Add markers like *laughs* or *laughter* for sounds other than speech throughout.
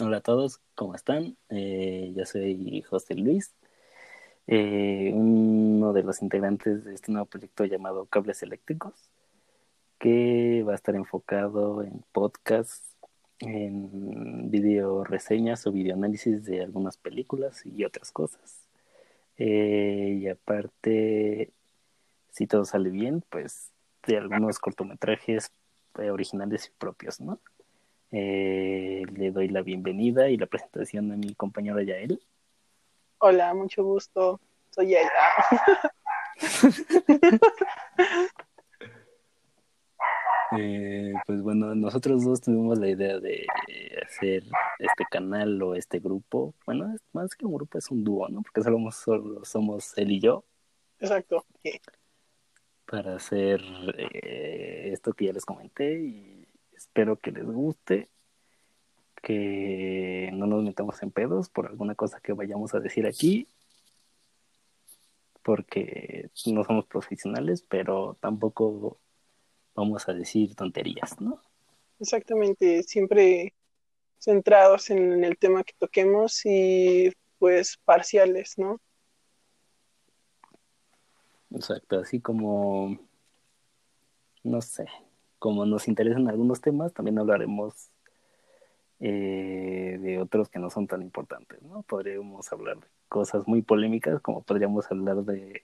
Hola a todos, ¿cómo están? Eh, yo soy José Luis, eh, uno de los integrantes de este nuevo proyecto llamado Cables Eléctricos, que va a estar enfocado en podcasts, en video reseñas o videoanálisis de algunas películas y otras cosas. Eh, y aparte, si todo sale bien, pues de algunos cortometrajes originales y propios, ¿no? Eh, le doy la bienvenida y la presentación a mi compañero Yael. Hola, mucho gusto. Soy Yael. *laughs* eh, pues bueno, nosotros dos tuvimos la idea de hacer este canal o este grupo. Bueno, más que un grupo, es un dúo, ¿no? Porque solo, solo somos él y yo. Exacto. Para hacer eh, esto que ya les comenté y espero que les guste, que no nos metamos en pedos por alguna cosa que vayamos a decir aquí, porque no somos profesionales, pero tampoco vamos a decir tonterías, ¿no? Exactamente, siempre centrados en el tema que toquemos y pues parciales, ¿no? Exacto, así como, no sé, como nos interesan algunos temas, también hablaremos eh, de otros que no son tan importantes, ¿no? Podríamos hablar de cosas muy polémicas, como podríamos hablar de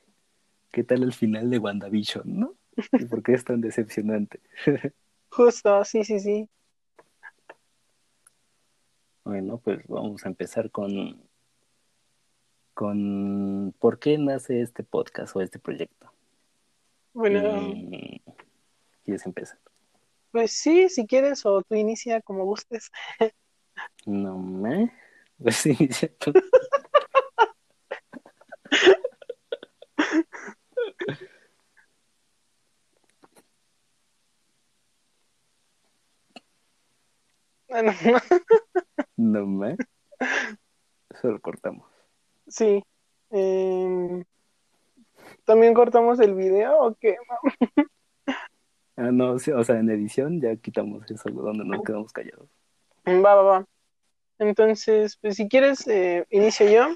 qué tal el final de WandaVision, ¿no? ¿Y por qué es tan decepcionante? *laughs* Justo, sí, sí, sí. Bueno, pues vamos a empezar con con por qué nace este podcast o este proyecto. Bueno, ¿quieres empezar? Pues sí, si quieres, o tú inicia como gustes. No me. Pues *laughs* inicia tú. Bueno, no me. Eso lo cortamos. Sí. Eh... ¿También cortamos el video o qué? Ah, no, o sea, en edición ya quitamos eso donde nos quedamos callados. Va, va, va. Entonces, pues si quieres, eh, inicio yo.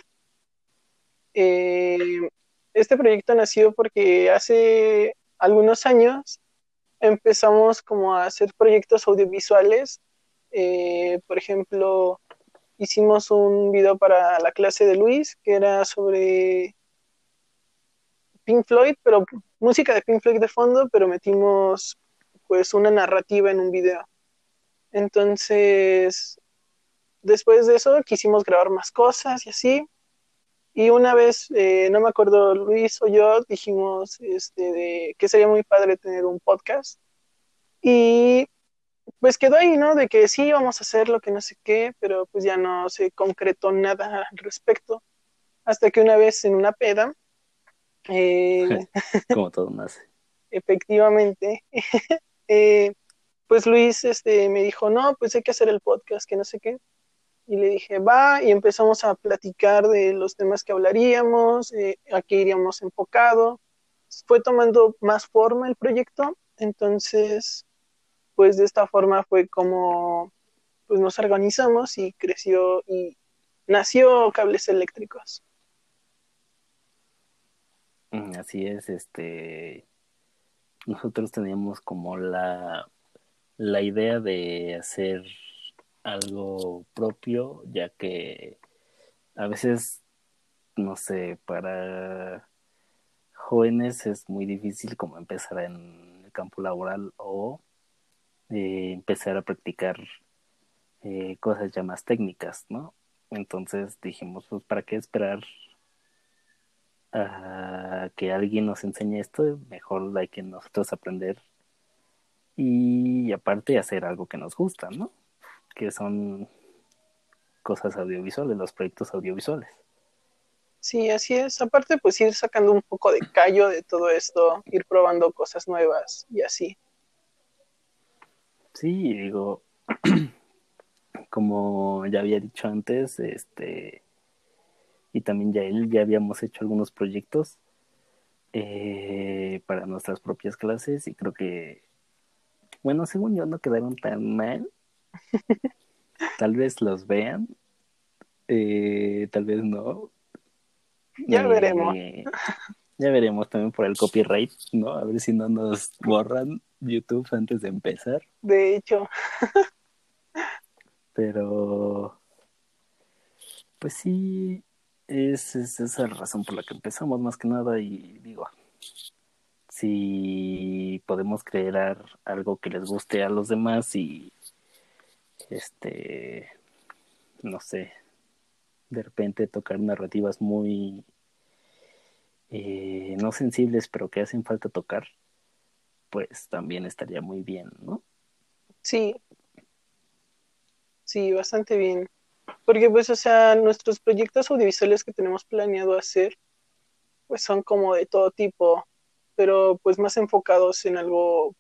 Eh, este proyecto nació porque hace algunos años empezamos como a hacer proyectos audiovisuales. Eh, por ejemplo, hicimos un video para la clase de Luis que era sobre Pink Floyd, pero música de Pink Floyd de fondo, pero metimos pues una narrativa en un video. Entonces, después de eso quisimos grabar más cosas y así. Y una vez, eh, no me acuerdo, Luis o yo dijimos este, que sería muy padre tener un podcast. Y pues quedó ahí, ¿no? De que sí, vamos a hacer lo que no sé qué, pero pues ya no se concretó nada al respecto. Hasta que una vez en una peda, eh, *laughs* Como todo nace. Efectivamente. *laughs* Eh, pues Luis este, me dijo, no, pues hay que hacer el podcast, que no sé qué. Y le dije, va, y empezamos a platicar de los temas que hablaríamos, eh, a qué iríamos enfocado. Fue tomando más forma el proyecto, entonces, pues de esta forma fue como pues nos organizamos y creció y nació Cables Eléctricos. Así es, este, nosotros teníamos como la, la idea de hacer algo propio, ya que a veces, no sé, para jóvenes es muy difícil como empezar en el campo laboral o eh, empezar a practicar eh, cosas ya más técnicas, ¿no? Entonces dijimos, pues, ¿para qué esperar a que alguien nos enseñe esto, mejor hay que nosotros aprender y aparte hacer algo que nos gusta, ¿no? Que son cosas audiovisuales, los proyectos audiovisuales. Sí, así es. Aparte, pues ir sacando un poco de callo de todo esto, ir probando cosas nuevas y así. Sí, digo, *clears throat* como ya había dicho antes, este, y también ya él, ya habíamos hecho algunos proyectos eh, para nuestras propias clases y creo que, bueno, según yo no quedaron tan mal. *laughs* tal vez los vean, eh, tal vez no. Ya Eh, veremos. Ya veremos también por el copyright, ¿no? A ver si no nos borran YouTube antes de empezar. De hecho, Pero, pues sí, es, es esa la razón por la que empezamos más que nada y digo, si podemos crear algo que les guste a los demás y, este, no sé, de repente tocar narrativas muy, eh, no sensibles, pero que hacen falta tocar, pues también estaría muy bien, ¿no? sí. Sí, bastante bien. Porque pues, o sea, nuestros proyectos audiovisuales que tenemos planeado hacer, pues son como de todo tipo, pero pues más enfocados en algo,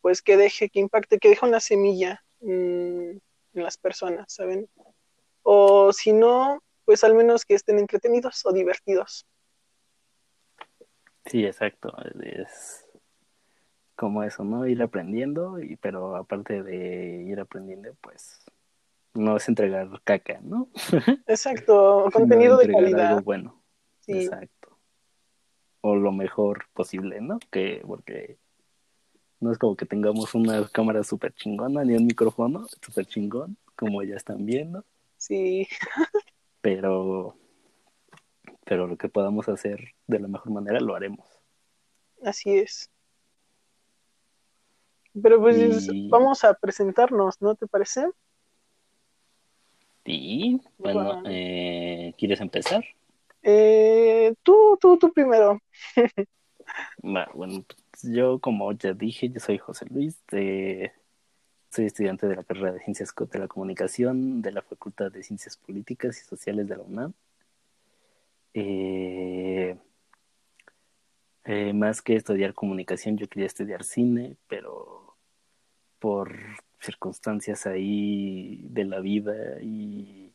pues que deje, que impacte, que deje una semilla en las personas, ¿saben? O si no, pues al menos que estén entretenidos o divertidos. Sí, exacto. Es como eso, ¿no? Ir aprendiendo, y, pero aparte de ir aprendiendo, pues no es entregar caca, ¿no? Exacto, *laughs* contenido de entregar calidad. algo bueno. Sí, Exacto. O lo mejor posible, ¿no? Que porque no es como que tengamos una cámara súper chingona ni un micrófono súper chingón, como ya están viendo, sí, *laughs* pero pero lo que podamos hacer de la mejor manera lo haremos. así es. Pero pues Y- vamos a presentarnos, ¿no te parece? Y bueno, Wow. eh, ¿quieres empezar? Eh, tú, tú, tú primero. *laughs* Bueno, pues yo como ya dije, yo soy José Luis, de- soy estudiante de la carrera de Ciencias de la Comunicación de la Facultad de Ciencias Políticas y Sociales de la UNAM. Eh, eh, más que estudiar comunicación, yo quería estudiar cine, pero por circunstancias ahí de la vida y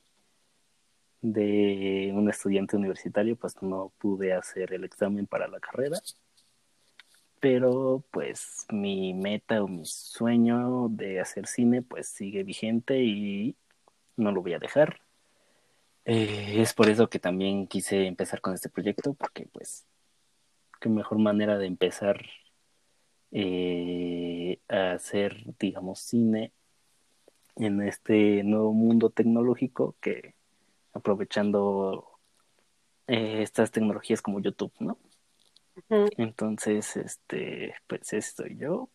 de un estudiante universitario, pues no pude hacer el examen para la carrera. Pero pues mi meta o mi sueño de hacer cine pues sigue vigente y no lo voy a dejar. Eh, es por eso que también quise empezar con este proyecto, porque pues qué mejor manera de empezar eh, a hacer, digamos, cine en este nuevo mundo tecnológico que aprovechando eh, estas tecnologías como YouTube, ¿no? Entonces, este, pues estoy yo.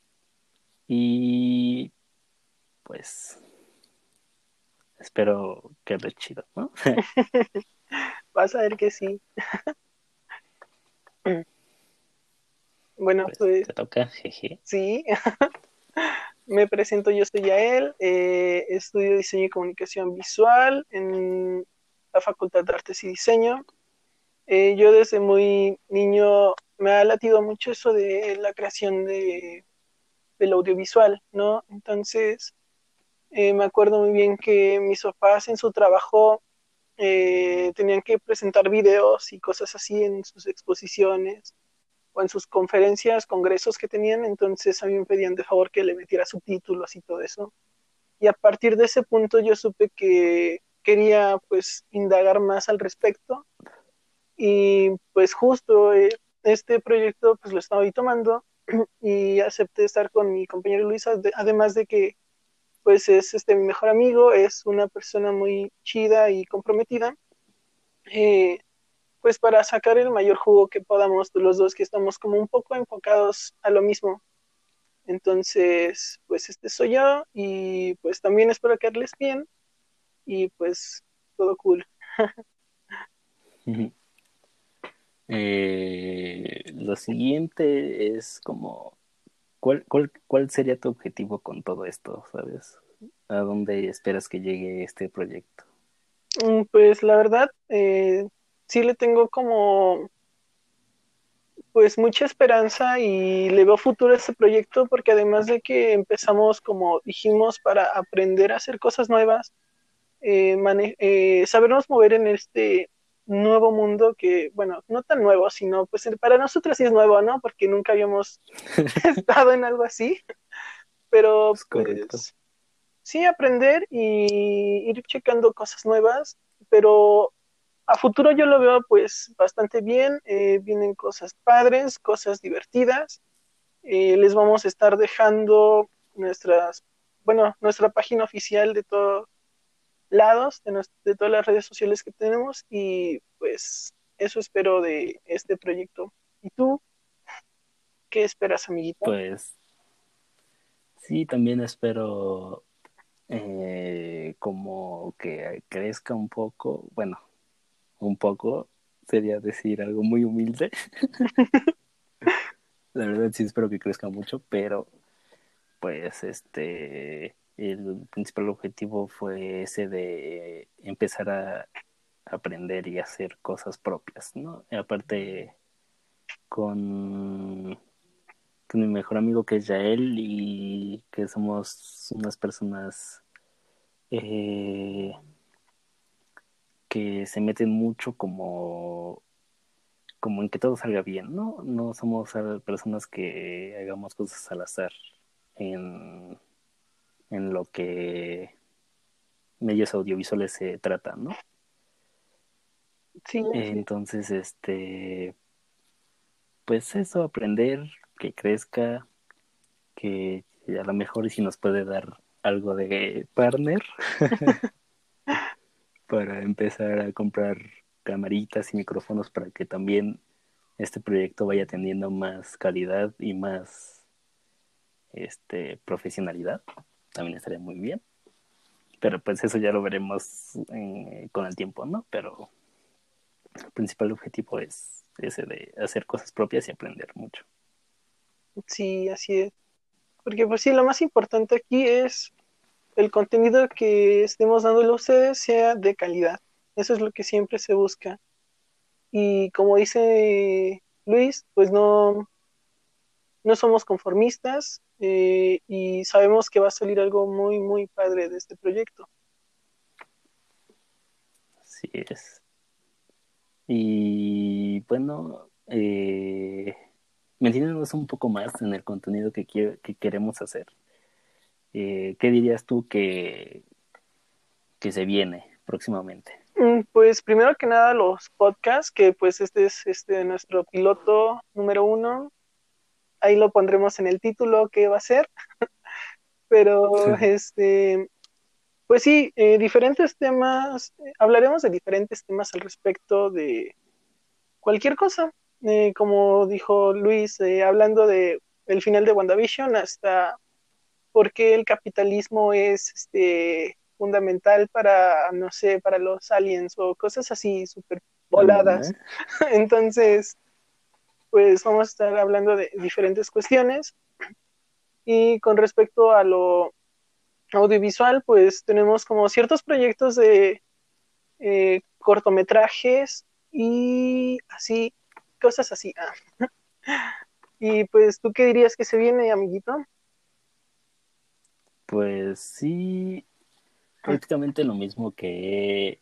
Y pues espero que lo chido, ¿no? *laughs* Vas a ver que sí. *laughs* bueno, Pues pues te toca, jeje. sí. *laughs* Me presento, yo soy Yael, eh, estudio diseño y comunicación visual en la Facultad de Artes y Diseño. Eh, yo desde muy niño me ha latido mucho eso de la creación de, del audiovisual, ¿no? Entonces, eh, me acuerdo muy bien que mis papás en su trabajo tenían que presentar videos y cosas así en sus exposiciones o en sus conferencias, congresos que tenían, entonces a mí me pedían de favor que le metiera subtítulos y todo eso. Y a partir de ese punto yo supe que quería pues indagar más al respecto y pues justo eh, este proyecto pues lo estaba ahí tomando *clears throat* y acepté estar con mi compañero Luisa, además de que pues es este mi mejor amigo, es una persona muy chida y comprometida. Eh, pues para sacar el mayor jugo que podamos los dos que estamos como un poco enfocados a lo mismo. Entonces, pues este soy yo y pues también espero quedarles bien y pues todo cool. *laughs* eh, lo siguiente es como, ¿cuál, cuál, ¿cuál sería tu objetivo con todo esto, sabes? ¿A dónde esperas que llegue este proyecto? Pues la verdad, eh, sí le tengo como pues mucha esperanza y le veo futuro a este proyecto porque además de que empezamos como dijimos para aprender a hacer cosas nuevas, eh, eh, sabernos mover en este nuevo mundo que, bueno, no tan nuevo, sino pues para nosotros sí es nuevo, ¿no? Porque nunca habíamos *laughs* estado en algo así, pero pues sí aprender y ir checando cosas nuevas, pero a futuro yo lo veo pues bastante bien, eh, vienen cosas padres, cosas divertidas, eh, les vamos a estar dejando nuestras, bueno, nuestra página oficial de todos lados, de, de todas las redes sociales que tenemos y pues eso espero de este proyecto. ¿Y tú? ¿Qué esperas, amiguito? Pues sí, también espero eh, como que crezca un poco, bueno, un poco, sería decir algo muy humilde. *laughs* La verdad sí espero que crezca mucho, pero pues este el principal objetivo fue ese de empezar a aprender y hacer cosas propias, ¿no? Y aparte con, con mi mejor amigo que es Yael y que somos unas personas eh, que se meten mucho como como en que todo salga bien, ¿no? No somos personas que hagamos cosas al azar en, en lo que medios audiovisuales se tratan, ¿no? Sí. Entonces, este, pues eso, aprender, que crezca, que a lo mejor si nos puede dar algo de partner *laughs* para empezar a comprar camaritas y micrófonos para que también este proyecto vaya teniendo más calidad y más este profesionalidad. También estaría muy bien. Pero pues eso ya lo veremos con el tiempo no pero el principal objetivo es ese de hacer cosas propias y aprender mucho. Sí así es. Porque pues sí lo más importante aquí es el contenido que estemos dándole a ustedes sea de calidad eso es lo que siempre se busca. Y como dice Luis, pues no, no somos conformistas eh, y sabemos que va a salir algo muy, muy padre de este proyecto. Así es. Y bueno, eh, un poco más en el contenido que, que queremos hacer. Eh, ¿Qué dirías tú que, que se viene próximamente? Mm, pues primero que nada los podcasts, que pues este es este nuestro piloto número uno. Ahí lo pondremos en el título que va a ser. *laughs* Pero este, pues sí, eh, diferentes temas, hablaremos de diferentes temas al respecto de cualquier cosa. Eh, como dijo Luis, eh, hablando de el final de WandaVision hasta por qué el capitalismo es este fundamental para, no sé, para los aliens o cosas así súper voladas. *laughs* Entonces, pues vamos a estar hablando de diferentes cuestiones. Y con respecto a lo audiovisual, pues tenemos como ciertos proyectos de eh, cortometrajes y así, cosas así. *laughs* y pues, ¿tú qué dirías que se viene, amiguito? Pues sí, prácticamente lo mismo que,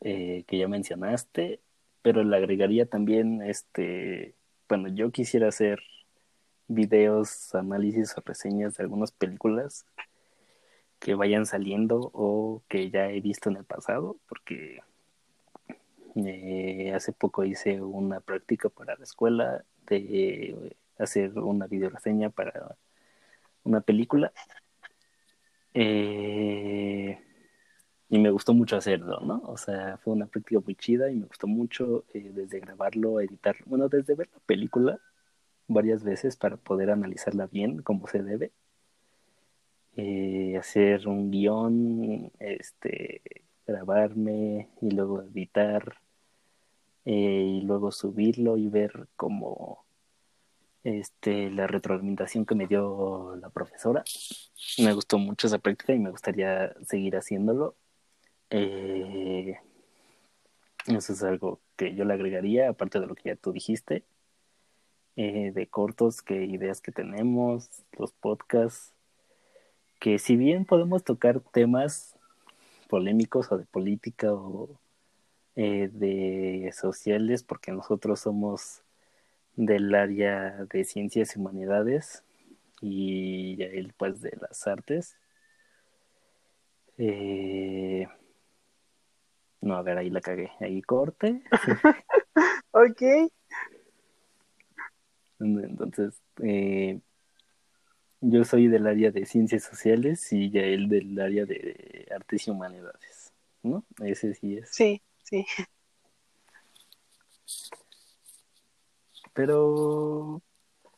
eh, que ya mencionaste, pero le agregaría también, este, bueno, yo quisiera hacer videos, análisis o reseñas de algunas películas que vayan saliendo o que ya he visto en el pasado, porque eh, hace poco hice una práctica para la escuela de hacer una video reseña para una película eh, y me gustó mucho hacerlo, ¿no? O sea, fue una práctica muy chida y me gustó mucho eh, desde grabarlo, editar, bueno, desde ver la película varias veces para poder analizarla bien como se debe. Eh, hacer un guion, este, grabarme y luego editar y luego subirlo y ver cómo este, la retroalimentación que me dio la profesora. Me gustó mucho esa práctica y me gustaría seguir haciéndolo. Eh, eso es algo que yo le agregaría, aparte de lo que ya tú dijiste, eh, de cortos, que ideas que tenemos, los podcasts, que si bien podemos tocar temas polémicos o de política o eh, de sociales, porque nosotros somos del área de ciencias y humanidades y él pues de las artes. Eh, no, a ver, ahí la cagué. Ahí corte. *laughs* ok. Entonces, eh, yo soy del área de ciencias sociales y ya él del área de artes y humanidades, ¿no? Ese sí es. Sí, sí. Pero,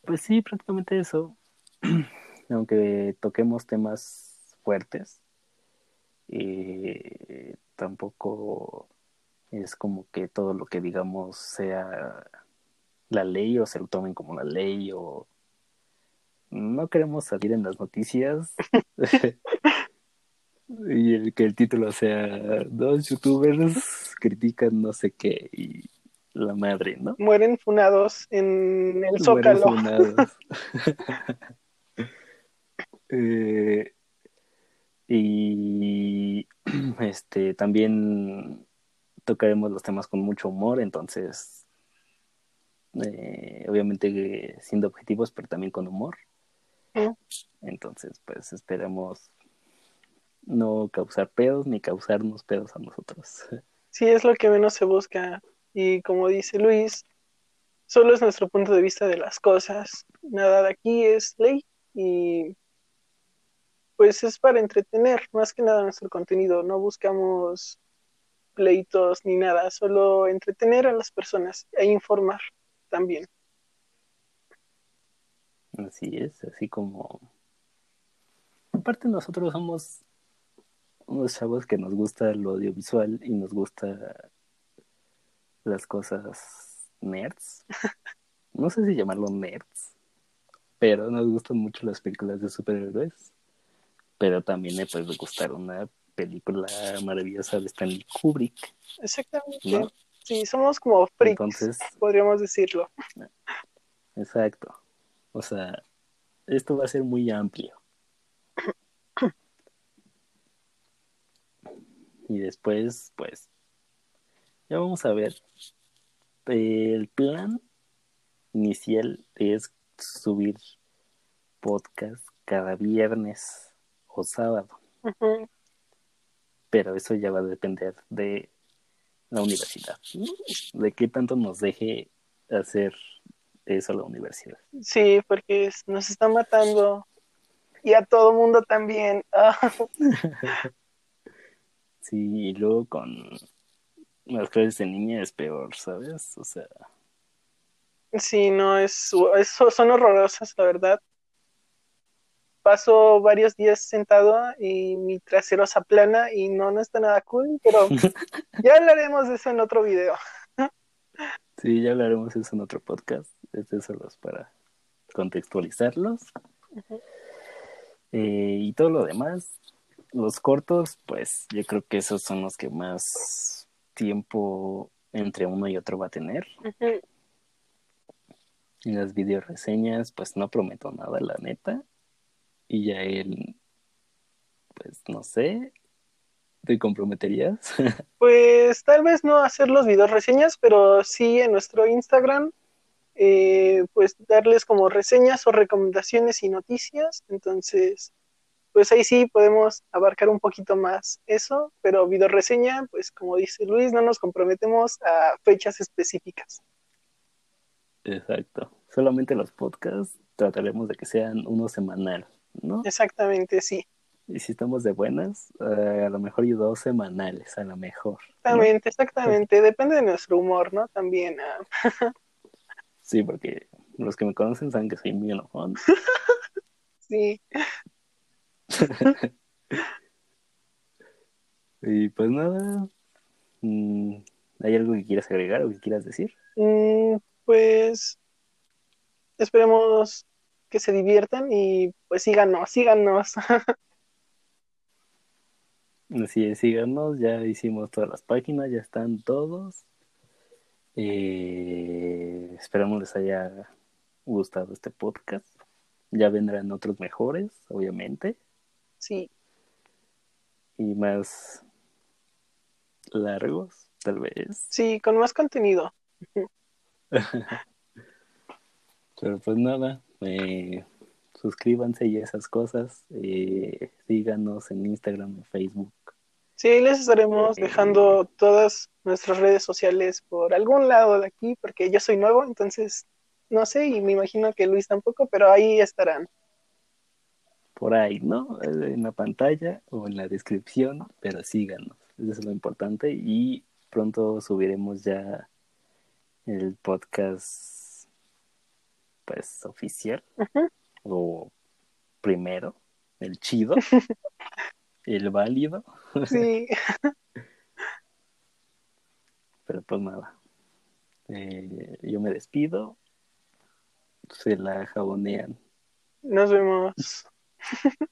pues sí, prácticamente eso. *clears throat* Aunque toquemos temas fuertes, eh, tampoco es como que todo lo que digamos sea la ley o se lo tomen como la ley o no queremos salir en las noticias *laughs* y el que el título sea dos youtubers critican no sé qué y la madre, ¿no? Mueren funados en el Zócalo. *laughs* eh, y *clears throat* este también tocaremos los temas con mucho humor, entonces eh, obviamente siendo objetivos, pero también con humor. Entonces, pues esperemos no causar pedos ni causarnos pedos a nosotros. *laughs* Sí, es lo que menos se busca. Y como dice Luis, solo es nuestro punto de vista de las cosas. Nada de aquí es ley y pues es para entretener más que nada nuestro contenido. No buscamos pleitos ni nada, solo entretener a las personas e informar también. Así es, así como... Aparte nosotros somos unos chavos que nos gusta lo audiovisual y nos gusta las cosas nerds. *laughs* No sé si llamarlo nerds, pero nos gustan mucho las películas de superhéroes. Pero también me puede gustar una película maravillosa de Stanley Kubrick. Exactamente. Sí, somos como freaks, Entonces, podríamos decirlo. Exacto. O sea, esto va a ser muy amplio. *coughs* Y después, pues, ya vamos a ver. El plan inicial es subir podcast cada viernes o sábado. Pero eso ya va a depender de la universidad, de qué tanto nos deje hacer eso la universidad. Sí, porque nos está matando y a todo mundo también. *laughs* sí, y luego con las clases de niña es peor, ¿sabes? O sea. Sí, no, es, son horrorosas, la verdad. Paso varios días sentado y mi trasero se aplana y no, no está nada cool, pero *laughs* ya hablaremos de eso en otro video. sí, ya hablaremos de eso en otro podcast. Este solo es para contextualizarlos. Eh, y todo lo demás, los cortos, pues yo creo que esos son los que más tiempo entre uno y otro va a tener. Y las video reseñas, pues no prometo nada, la neta. Y ya él, pues no sé, ¿te comprometerías? *laughs* pues tal vez no hacer los video reseñas, pero sí en nuestro Instagram eh, pues darles como reseñas o recomendaciones y noticias. Entonces, pues ahí sí podemos abarcar un poquito más eso, pero video reseña, pues como dice Luis, no nos comprometemos a fechas específicas. Exacto. Solamente los podcasts trataremos de que sean uno semanal, ¿no? Exactamente, sí. Y si estamos de buenas, eh, a lo mejor y dos semanales, a lo mejor. Exactamente, exactamente. Depende de nuestro humor, ¿no? También. Ah. *laughs* Sí, porque los que me conocen saben que soy muy enojón. sí. *laughs* y pues nada. Mm, ¿Hay algo que quieras agregar o que quieras decir? Mm, pues esperemos que se diviertan y pues síganos, síganos. *laughs* Así es, síganos, ya hicimos todas las páginas, ya están todos. Eh, esperamos les haya gustado este podcast. Ya vendrán otros mejores, obviamente. Sí. Y más largos, tal vez. Sí, con más contenido. *laughs* Pero pues nada, eh, suscríbanse y esas cosas. Eh, síganos en Instagram, en Facebook. Sí, les estaremos dejando todas nuestras redes sociales por algún lado de aquí, porque yo soy nuevo, entonces no sé, y me imagino que Luis tampoco, pero ahí estarán. Por ahí, ¿no? En la pantalla o en la descripción, pero síganos, eso es lo importante. Y pronto subiremos ya el podcast, pues, oficial, o primero, el chido, *laughs* el válido. Sí. *laughs* Pero pues nada. Eh, yo me despido. Se la jabonean. Nos vemos. 呵呵呵